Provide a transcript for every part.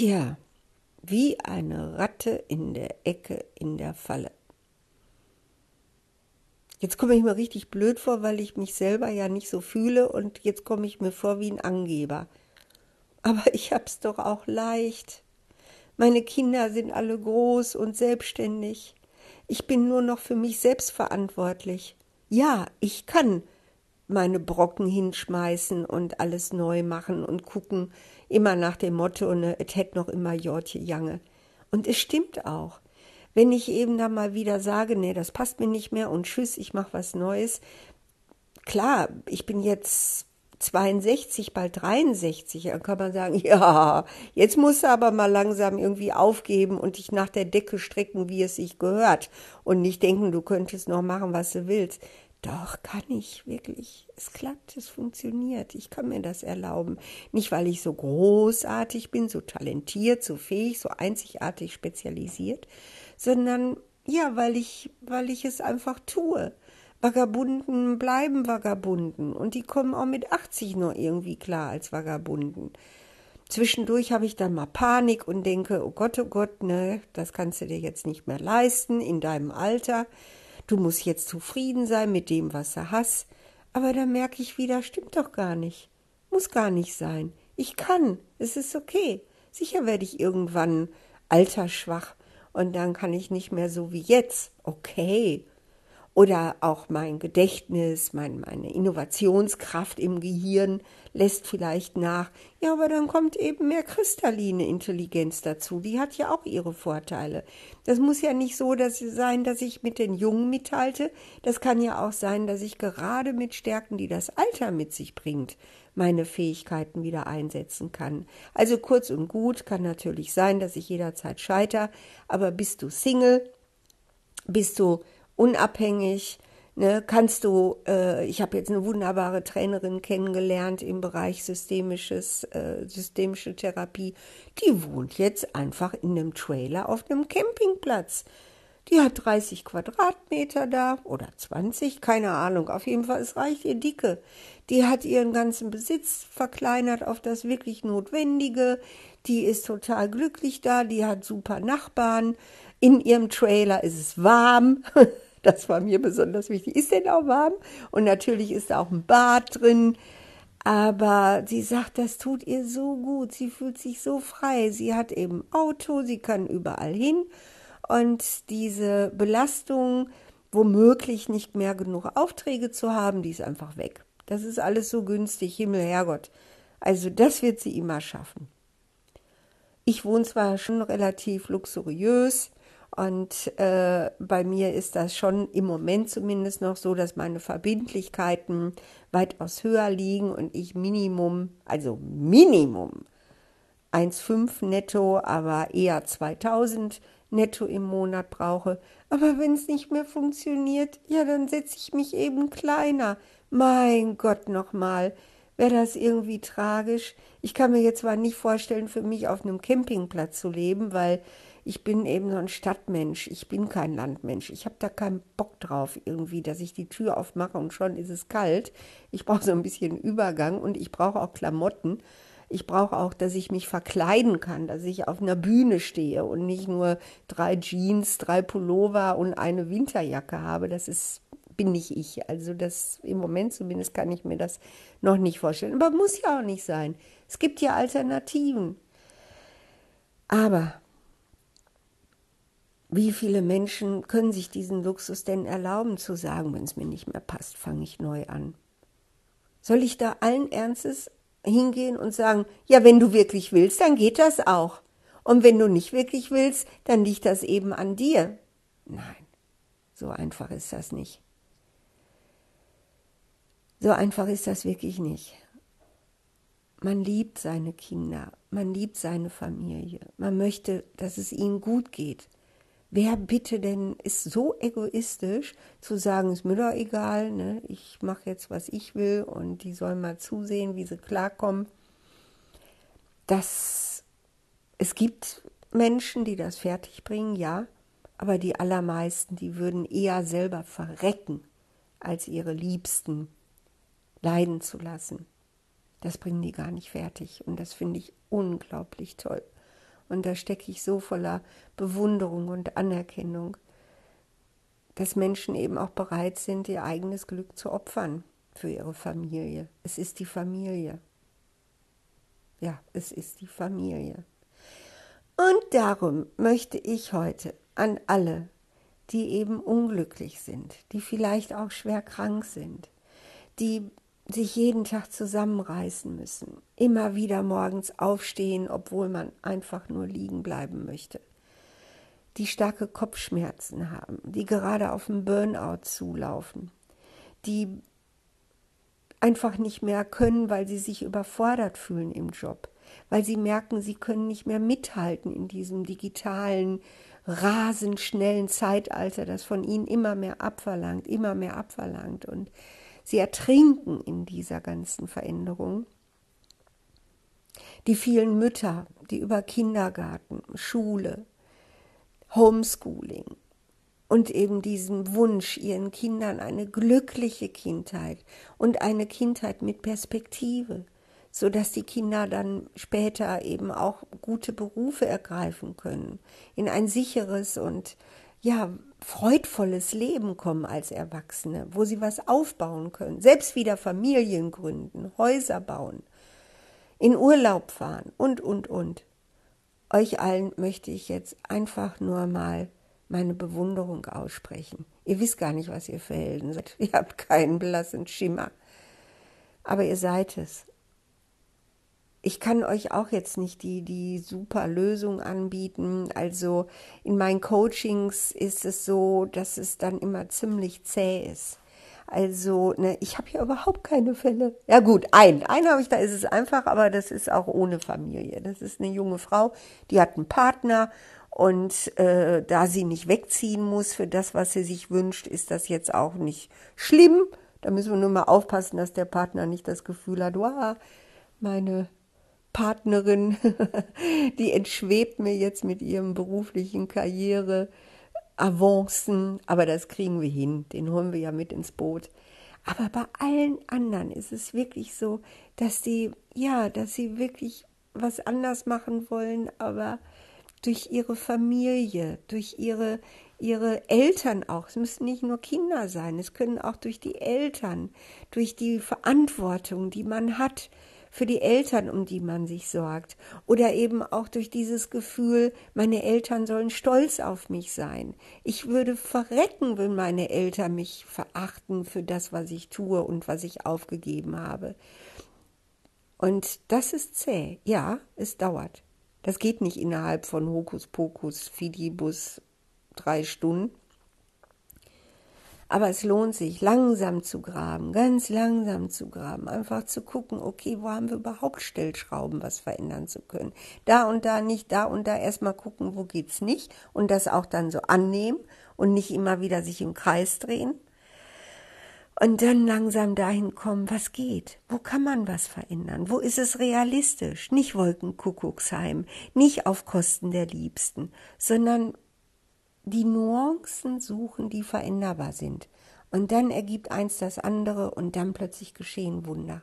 Tja, wie eine Ratte in der Ecke in der Falle. Jetzt komme ich mir richtig blöd vor, weil ich mich selber ja nicht so fühle und jetzt komme ich mir vor wie ein Angeber. Aber ich hab's doch auch leicht. Meine Kinder sind alle groß und selbstständig. Ich bin nur noch für mich selbst verantwortlich. Ja, ich kann meine Brocken hinschmeißen und alles neu machen und gucken, immer nach dem Motto, ne, es hätte noch immer Jortje Jange. Und es stimmt auch. Wenn ich eben da mal wieder sage, nee, das passt mir nicht mehr und tschüss, ich mache was Neues. Klar, ich bin jetzt 62, bald 63, dann kann man sagen, ja, jetzt musst du aber mal langsam irgendwie aufgeben und dich nach der Decke strecken, wie es sich gehört und nicht denken, du könntest noch machen, was du willst. Doch, kann ich wirklich. Es klappt, es funktioniert. Ich kann mir das erlauben. Nicht, weil ich so großartig bin, so talentiert, so fähig, so einzigartig spezialisiert, sondern ja, weil ich, weil ich es einfach tue. Vagabunden bleiben Vagabunden und die kommen auch mit 80 noch irgendwie klar als Vagabunden. Zwischendurch habe ich dann mal Panik und denke, oh Gott, oh Gott, ne, das kannst du dir jetzt nicht mehr leisten in deinem Alter. Du musst jetzt zufrieden sein mit dem, was du hast. Aber dann merke ich wieder, stimmt doch gar nicht. Muss gar nicht sein. Ich kann. Es ist okay. Sicher werde ich irgendwann altersschwach und dann kann ich nicht mehr so wie jetzt. Okay. Oder auch mein Gedächtnis, mein, meine Innovationskraft im Gehirn lässt vielleicht nach. Ja, aber dann kommt eben mehr kristalline Intelligenz dazu. Die hat ja auch ihre Vorteile. Das muss ja nicht so dass sein, dass ich mit den Jungen mithalte. Das kann ja auch sein, dass ich gerade mit Stärken, die das Alter mit sich bringt, meine Fähigkeiten wieder einsetzen kann. Also kurz und gut kann natürlich sein, dass ich jederzeit scheiter, aber bist du Single, bist du unabhängig, Ne, kannst du, äh, ich habe jetzt eine wunderbare Trainerin kennengelernt im Bereich systemisches, äh, systemische Therapie, die wohnt jetzt einfach in einem Trailer auf einem Campingplatz. Die hat 30 Quadratmeter da oder 20, keine Ahnung. Auf jeden Fall, es reicht ihr dicke. Die hat ihren ganzen Besitz verkleinert auf das wirklich Notwendige. Die ist total glücklich da. Die hat super Nachbarn. In ihrem Trailer ist es warm. Das war mir besonders wichtig. Ist denn auch warm? Und natürlich ist da auch ein Bad drin. Aber sie sagt, das tut ihr so gut. Sie fühlt sich so frei. Sie hat eben Auto, sie kann überall hin. Und diese Belastung, womöglich nicht mehr genug Aufträge zu haben, die ist einfach weg. Das ist alles so günstig, Himmel, Herrgott. Also das wird sie immer schaffen. Ich wohne zwar schon relativ luxuriös, und äh, bei mir ist das schon im Moment zumindest noch so, dass meine Verbindlichkeiten weitaus höher liegen und ich Minimum, also Minimum 1,5 netto, aber eher 2000 netto im Monat brauche. Aber wenn es nicht mehr funktioniert, ja, dann setze ich mich eben kleiner. Mein Gott nochmal, wäre das irgendwie tragisch. Ich kann mir jetzt zwar nicht vorstellen, für mich auf einem Campingplatz zu leben, weil ich bin eben so ein Stadtmensch, ich bin kein Landmensch. Ich habe da keinen Bock drauf irgendwie, dass ich die Tür aufmache und schon ist es kalt. Ich brauche so ein bisschen Übergang und ich brauche auch Klamotten. Ich brauche auch, dass ich mich verkleiden kann, dass ich auf einer Bühne stehe und nicht nur drei Jeans, drei Pullover und eine Winterjacke habe. Das ist bin nicht ich. Also das im Moment zumindest kann ich mir das noch nicht vorstellen. Aber muss ja auch nicht sein. Es gibt ja Alternativen. Aber wie viele Menschen können sich diesen Luxus denn erlauben zu sagen, wenn es mir nicht mehr passt, fange ich neu an? Soll ich da allen Ernstes hingehen und sagen, ja, wenn du wirklich willst, dann geht das auch. Und wenn du nicht wirklich willst, dann liegt das eben an dir. Nein, so einfach ist das nicht. So einfach ist das wirklich nicht. Man liebt seine Kinder, man liebt seine Familie, man möchte, dass es ihnen gut geht. Wer bitte denn ist so egoistisch zu sagen, ist mir doch egal, ne? ich mache jetzt, was ich will und die sollen mal zusehen, wie sie klarkommen. Das, es gibt Menschen, die das fertigbringen, ja, aber die allermeisten, die würden eher selber verrecken, als ihre Liebsten leiden zu lassen. Das bringen die gar nicht fertig und das finde ich unglaublich toll. Und da stecke ich so voller Bewunderung und Anerkennung, dass Menschen eben auch bereit sind, ihr eigenes Glück zu opfern für ihre Familie. Es ist die Familie. Ja, es ist die Familie. Und darum möchte ich heute an alle, die eben unglücklich sind, die vielleicht auch schwer krank sind, die sich jeden Tag zusammenreißen müssen, immer wieder morgens aufstehen, obwohl man einfach nur liegen bleiben möchte, die starke Kopfschmerzen haben, die gerade auf den Burnout zulaufen, die einfach nicht mehr können, weil sie sich überfordert fühlen im Job, weil sie merken, sie können nicht mehr mithalten in diesem digitalen, rasend schnellen Zeitalter, das von ihnen immer mehr abverlangt, immer mehr abverlangt. Und Sie ertrinken in dieser ganzen Veränderung. Die vielen Mütter, die über Kindergarten, Schule, Homeschooling und eben diesen Wunsch, ihren Kindern eine glückliche Kindheit und eine Kindheit mit Perspektive, so dass die Kinder dann später eben auch gute Berufe ergreifen können, in ein sicheres und ja, freudvolles Leben kommen als Erwachsene, wo sie was aufbauen können, selbst wieder Familien gründen, Häuser bauen, in Urlaub fahren und, und, und. Euch allen möchte ich jetzt einfach nur mal meine Bewunderung aussprechen. Ihr wisst gar nicht, was ihr für Helden seid. Ihr habt keinen blassen Schimmer. Aber ihr seid es ich kann euch auch jetzt nicht die, die super Lösung anbieten. Also in meinen Coachings ist es so, dass es dann immer ziemlich zäh ist. Also, ne, ich habe hier überhaupt keine Fälle. Ja gut, ein, ein habe ich, da ist es einfach, aber das ist auch ohne Familie. Das ist eine junge Frau, die hat einen Partner und äh, da sie nicht wegziehen muss für das, was sie sich wünscht, ist das jetzt auch nicht schlimm. Da müssen wir nur mal aufpassen, dass der Partner nicht das Gefühl hat, wow, meine Partnerin, die entschwebt mir jetzt mit ihrem beruflichen Karriere Avancen, aber das kriegen wir hin, den holen wir ja mit ins Boot. Aber bei allen anderen ist es wirklich so, dass sie, ja, dass sie wirklich was anders machen wollen, aber durch ihre Familie, durch ihre, ihre Eltern auch. Es müssen nicht nur Kinder sein, es können auch durch die Eltern, durch die Verantwortung, die man hat, für die Eltern, um die man sich sorgt. Oder eben auch durch dieses Gefühl, meine Eltern sollen stolz auf mich sein. Ich würde verrecken, wenn meine Eltern mich verachten für das, was ich tue und was ich aufgegeben habe. Und das ist zäh. Ja, es dauert. Das geht nicht innerhalb von Hokuspokus, Fidibus, drei Stunden. Aber es lohnt sich, langsam zu graben, ganz langsam zu graben, einfach zu gucken, okay, wo haben wir überhaupt Stellschrauben, was verändern zu können. Da und da nicht, da und da erstmal gucken, wo geht's nicht und das auch dann so annehmen und nicht immer wieder sich im Kreis drehen. Und dann langsam dahin kommen, was geht? Wo kann man was verändern? Wo ist es realistisch? Nicht Wolkenkuckucksheim, nicht auf Kosten der Liebsten, sondern die Nuancen suchen, die veränderbar sind. Und dann ergibt eins das andere und dann plötzlich geschehen Wunder.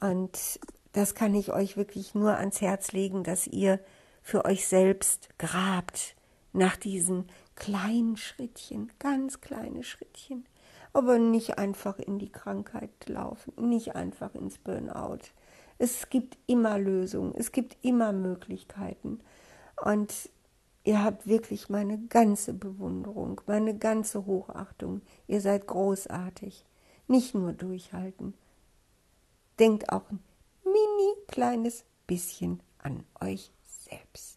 Und das kann ich euch wirklich nur ans Herz legen, dass ihr für euch selbst grabt nach diesen kleinen Schrittchen, ganz kleine Schrittchen, aber nicht einfach in die Krankheit laufen, nicht einfach ins Burnout. Es gibt immer Lösungen, es gibt immer Möglichkeiten. Und Ihr habt wirklich meine ganze Bewunderung, meine ganze Hochachtung. Ihr seid großartig. Nicht nur durchhalten. Denkt auch ein mini kleines bisschen an euch selbst.